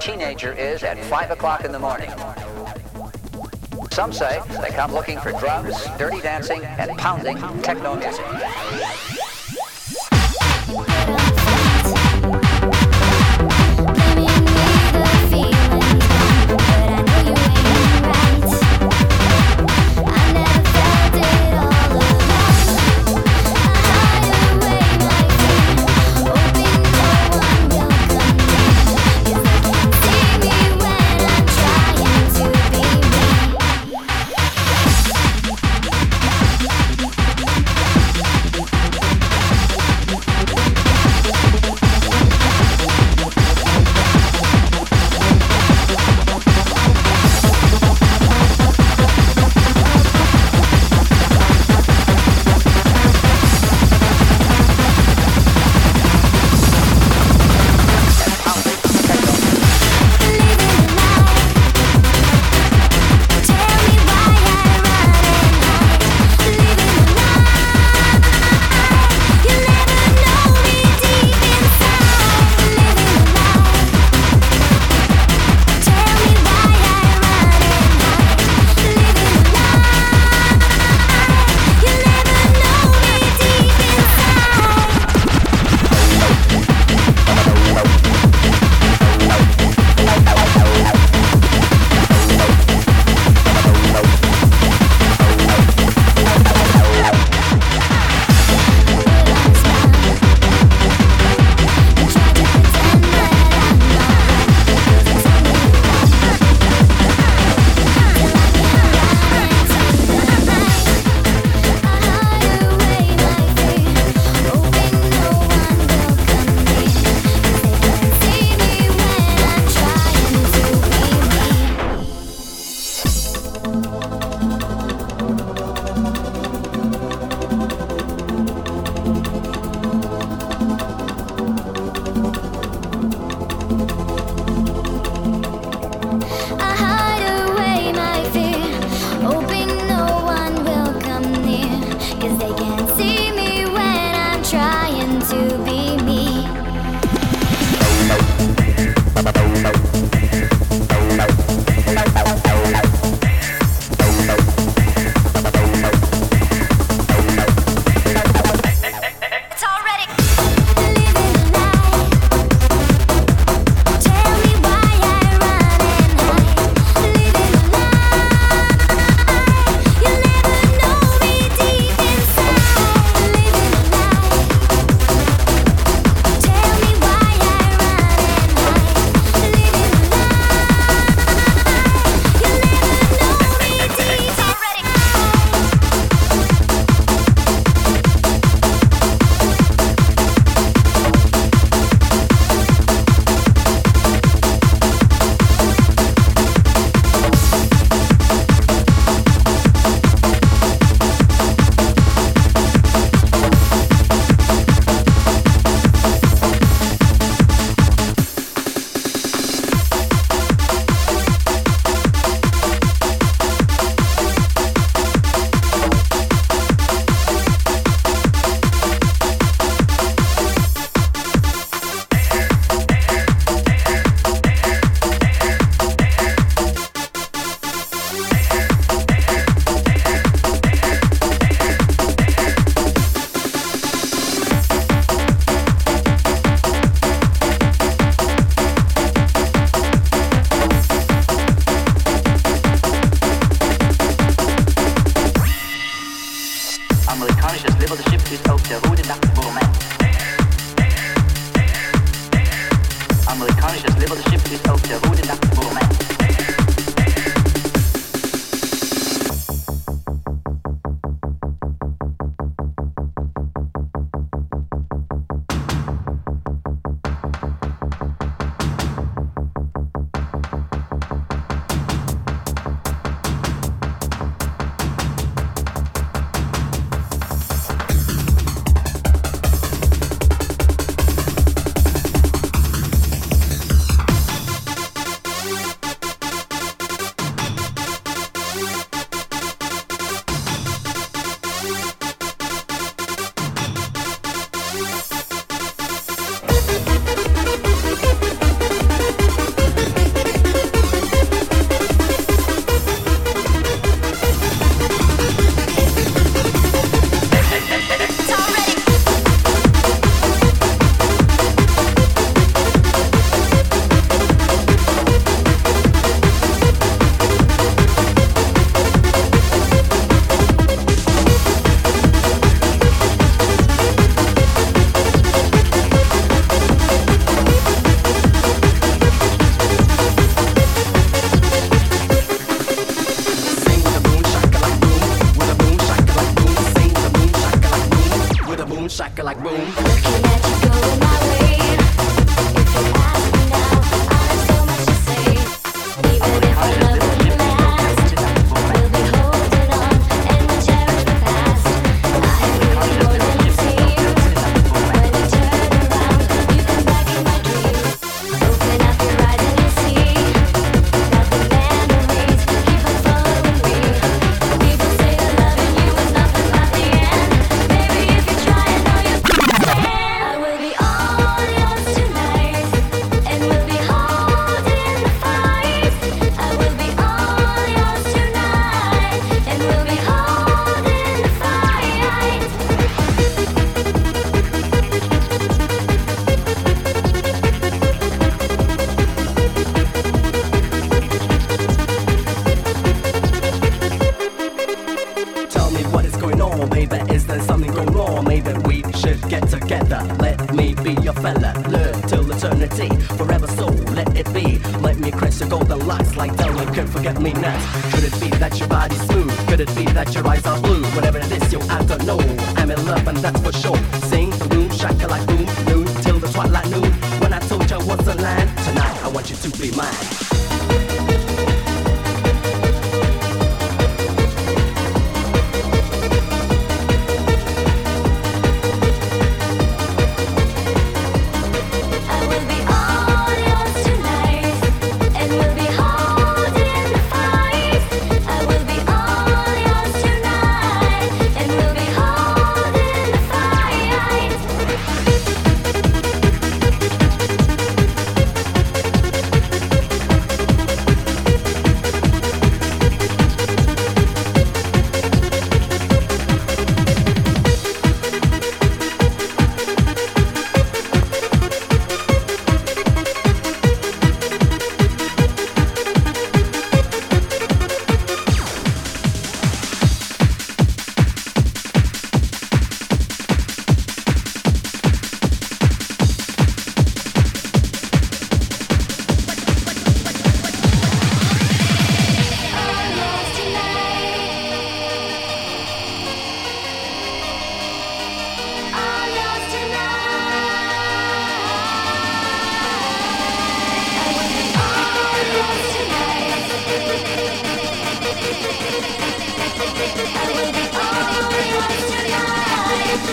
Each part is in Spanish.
teenager is at 5 o'clock in the morning? Some say they come looking for drugs, dirty dancing, and pounding techno music.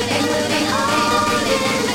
and moving on in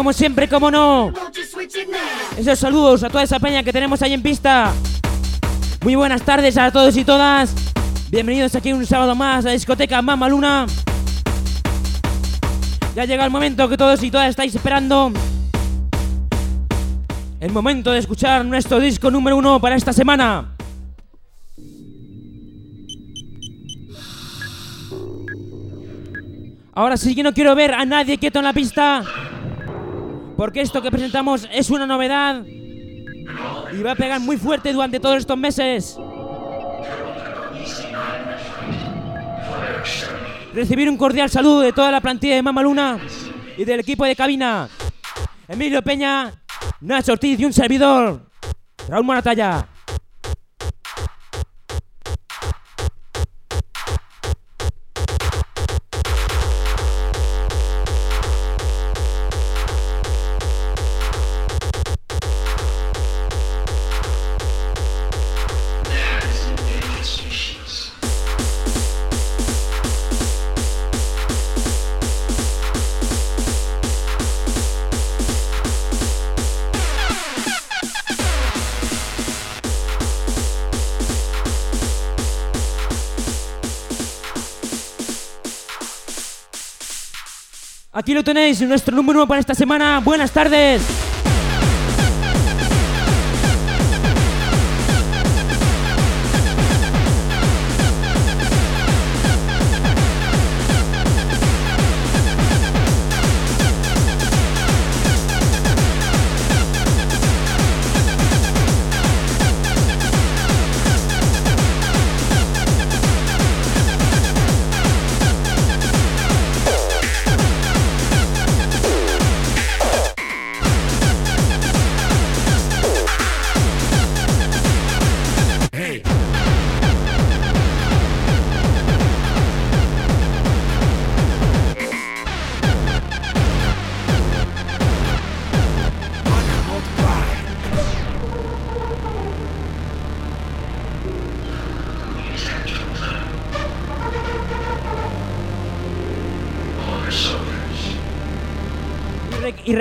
como siempre, como no, esos saludos a toda esa peña que tenemos ahí en pista. Muy buenas tardes a todos y todas. Bienvenidos aquí un sábado más a la discoteca Mama Luna. Ya llega el momento que todos y todas estáis esperando. El momento de escuchar nuestro disco número uno para esta semana. Ahora sí que no quiero ver a nadie quieto en la pista. Porque esto que presentamos es una novedad. Y va a pegar muy fuerte durante todos estos meses. Recibir un cordial saludo de toda la plantilla de Mama Luna y del equipo de cabina. Emilio Peña, Nacho Ortiz y un servidor. Raúl Moratalla. Aquí lo tenéis, nuestro número uno para esta semana. Buenas tardes.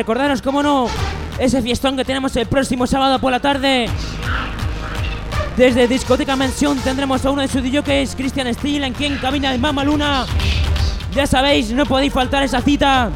Recordaros, cómo no, ese fiestón que tenemos el próximo sábado por la tarde. Desde Discoteca Mansión tendremos a uno de sus DJs, Christian Steele, en cabina de Mama Luna. Ya sabéis, no podéis faltar esa cita.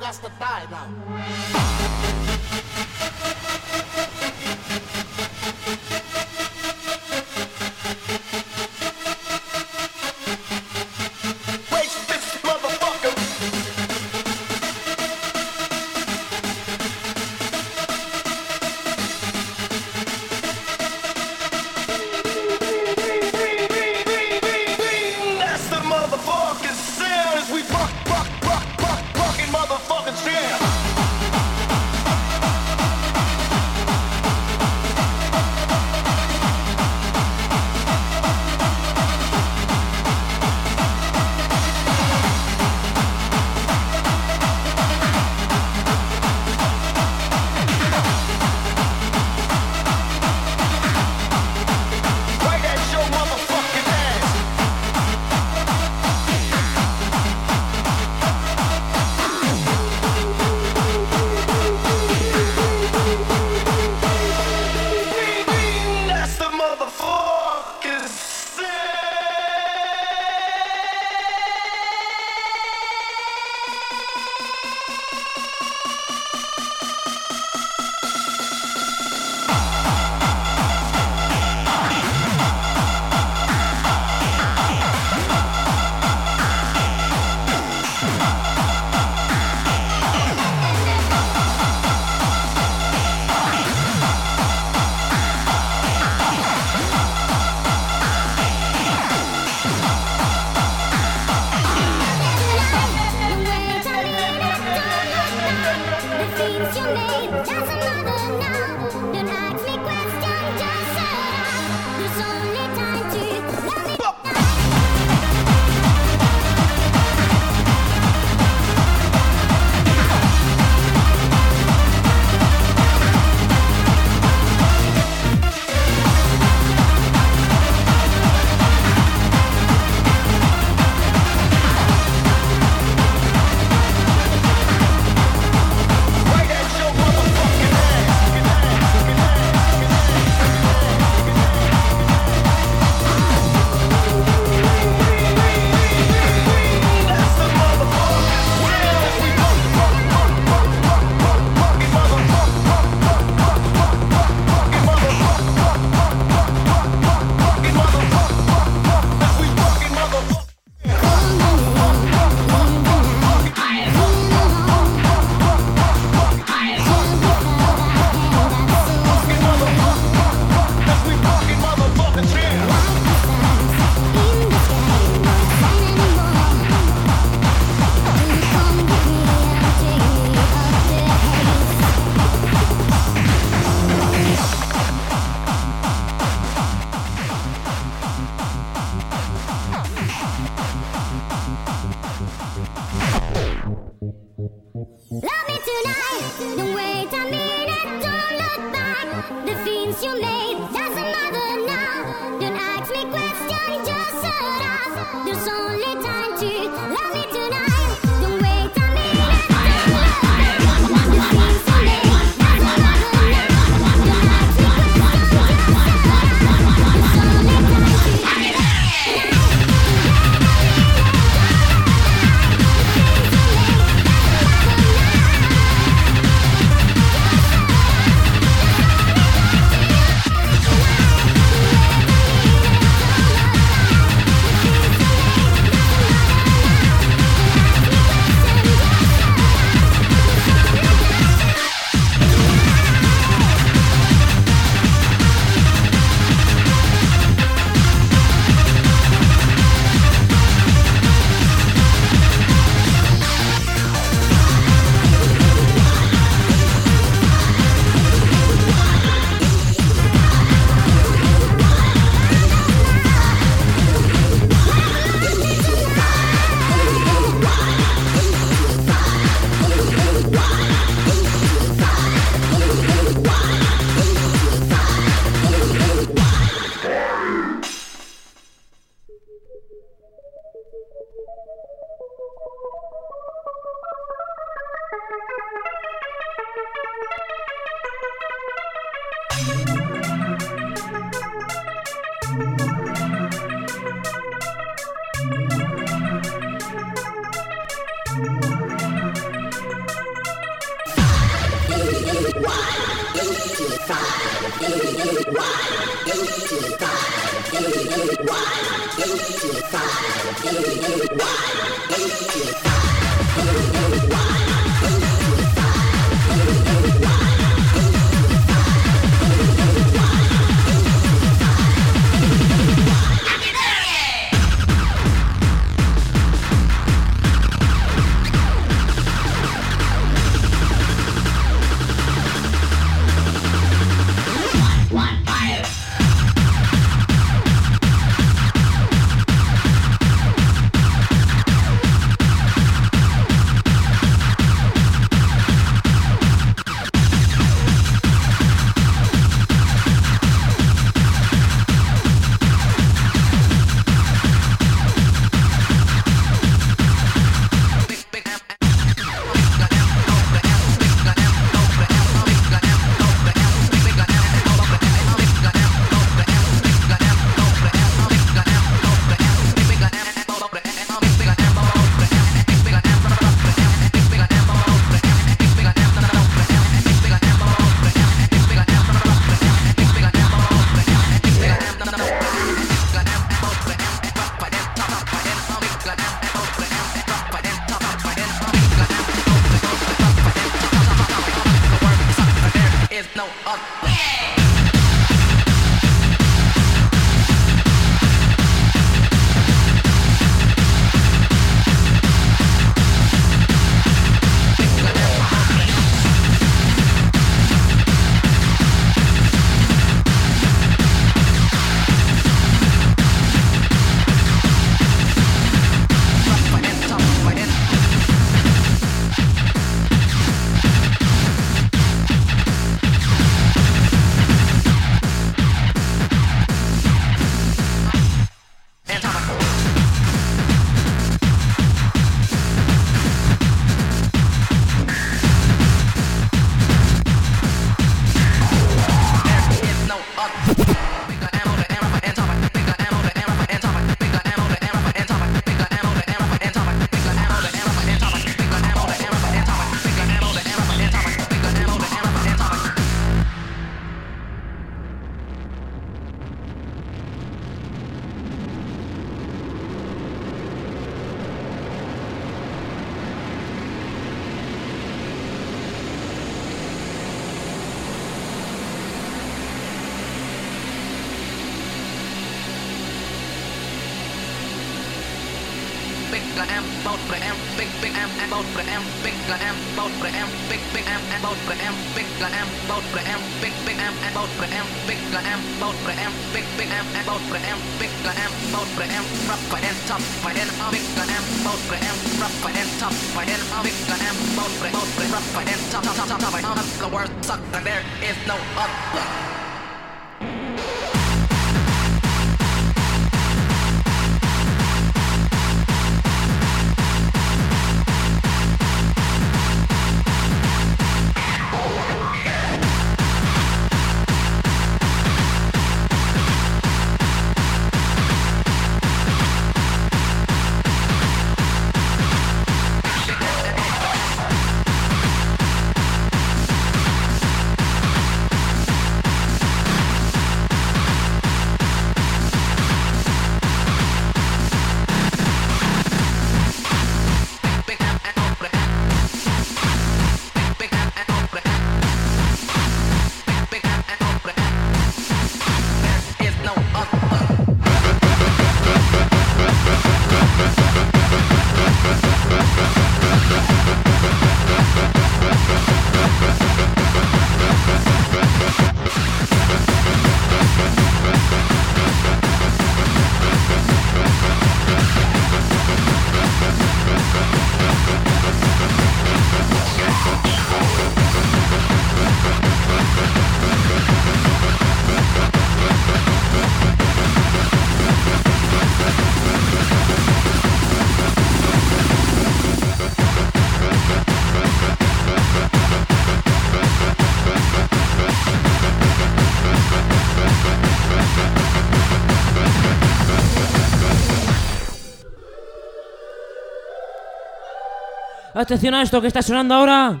Atención a esto que está sonando ahora.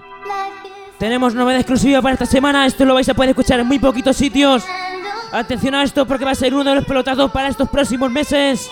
Tenemos novedad exclusiva para esta semana. Esto lo vais a poder escuchar en muy poquitos sitios. Atención a esto porque va a ser uno de los pelotazos para estos próximos meses.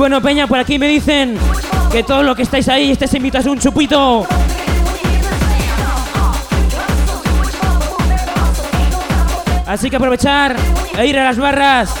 Bueno, Peña, por aquí me dicen que todos los que estáis ahí estáis invitados a un chupito. Así que aprovechar e ir a las barras.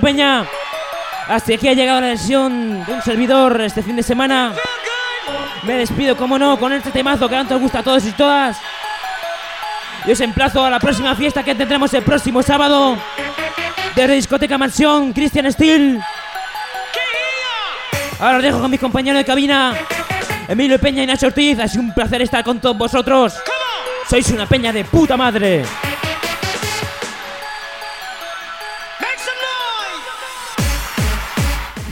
Bueno, Peña, hasta aquí ha llegado la sesión de un servidor este fin de semana. Me despido, como no, con este temazo que tanto os gusta a todos y todas. Y os emplazo a la próxima fiesta que tendremos el próximo sábado. De Discoteca Mansión, Christian Steel. Ahora os dejo con mis compañeros de cabina, Emilio Peña y Nacho Ortiz. Ha sido un placer estar con todos vosotros. Sois una peña de puta madre.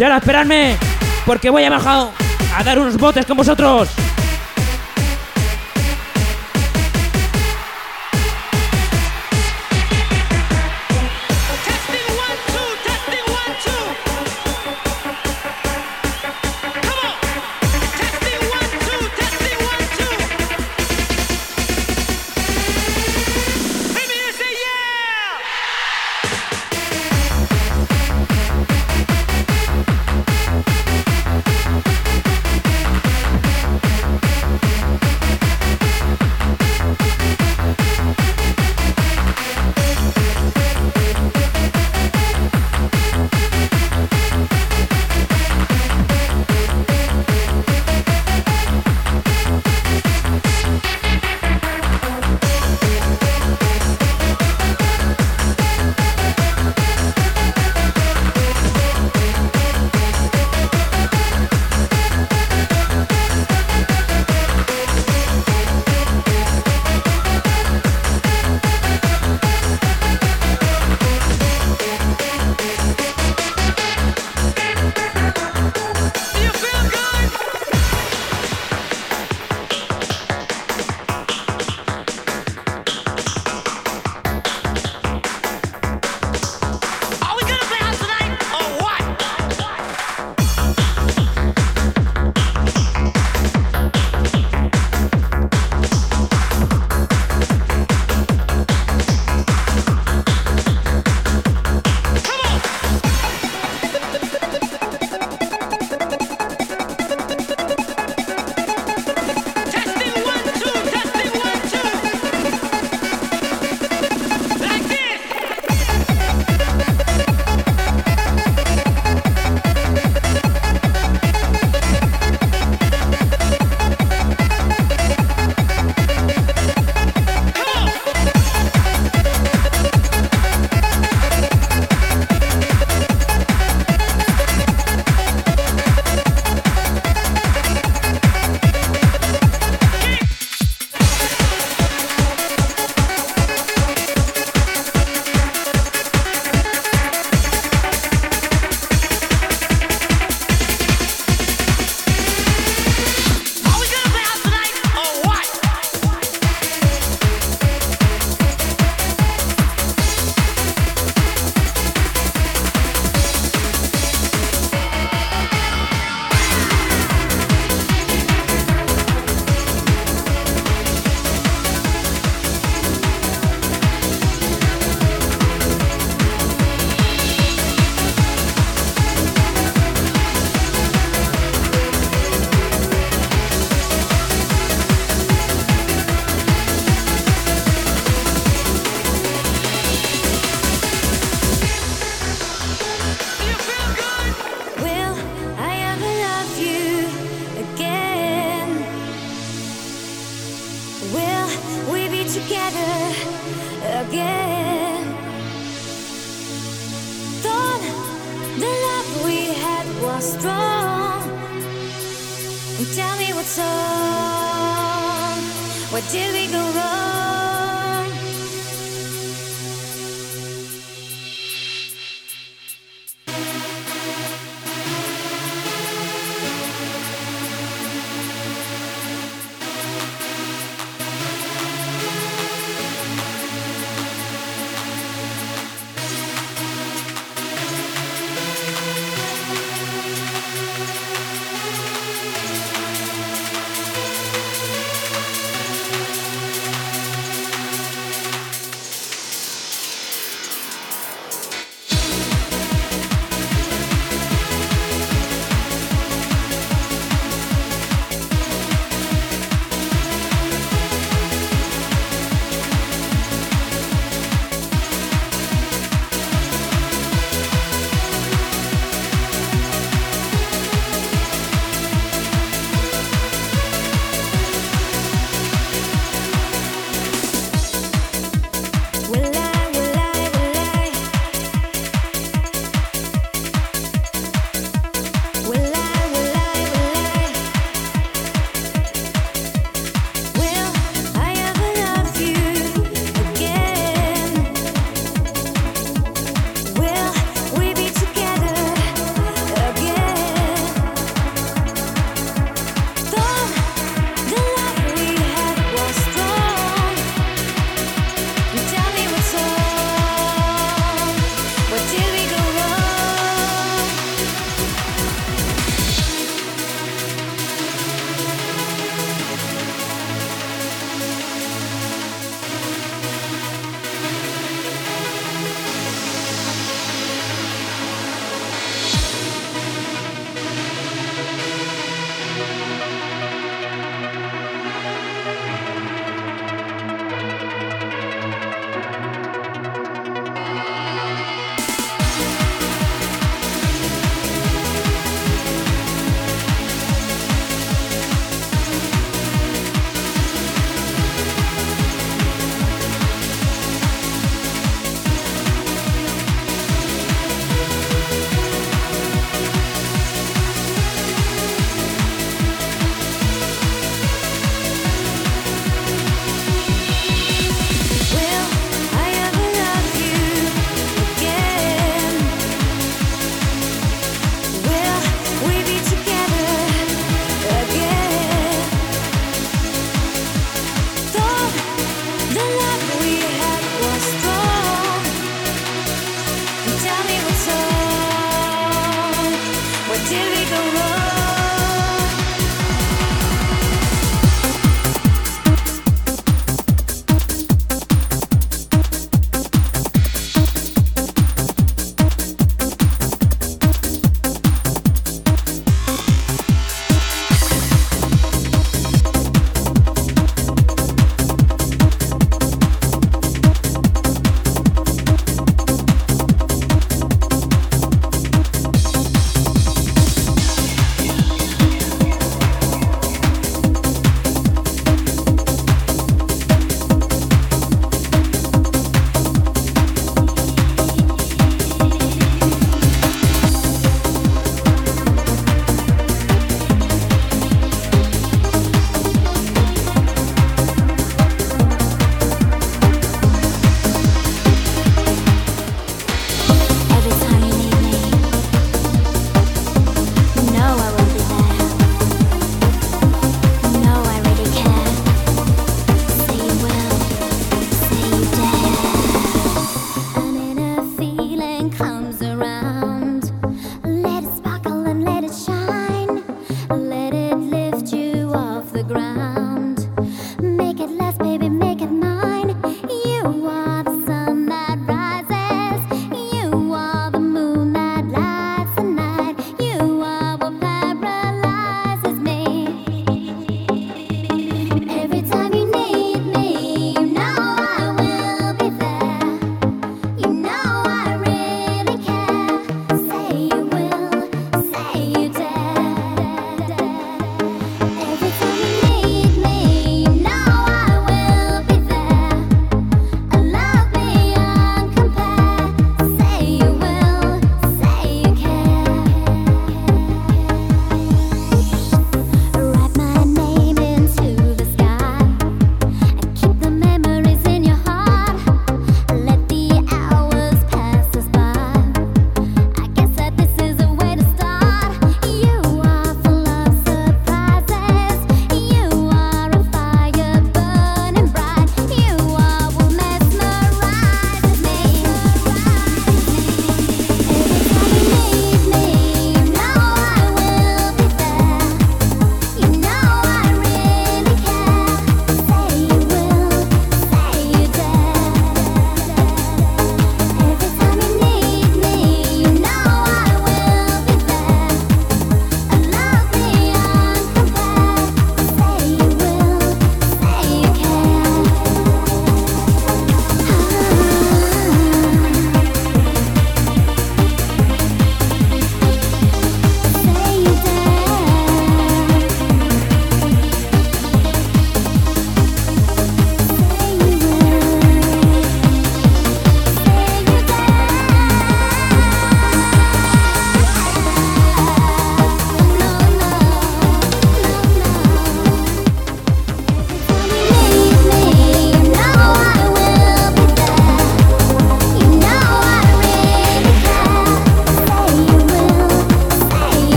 Y ahora esperadme, porque voy a bajar a dar unos botes con vosotros.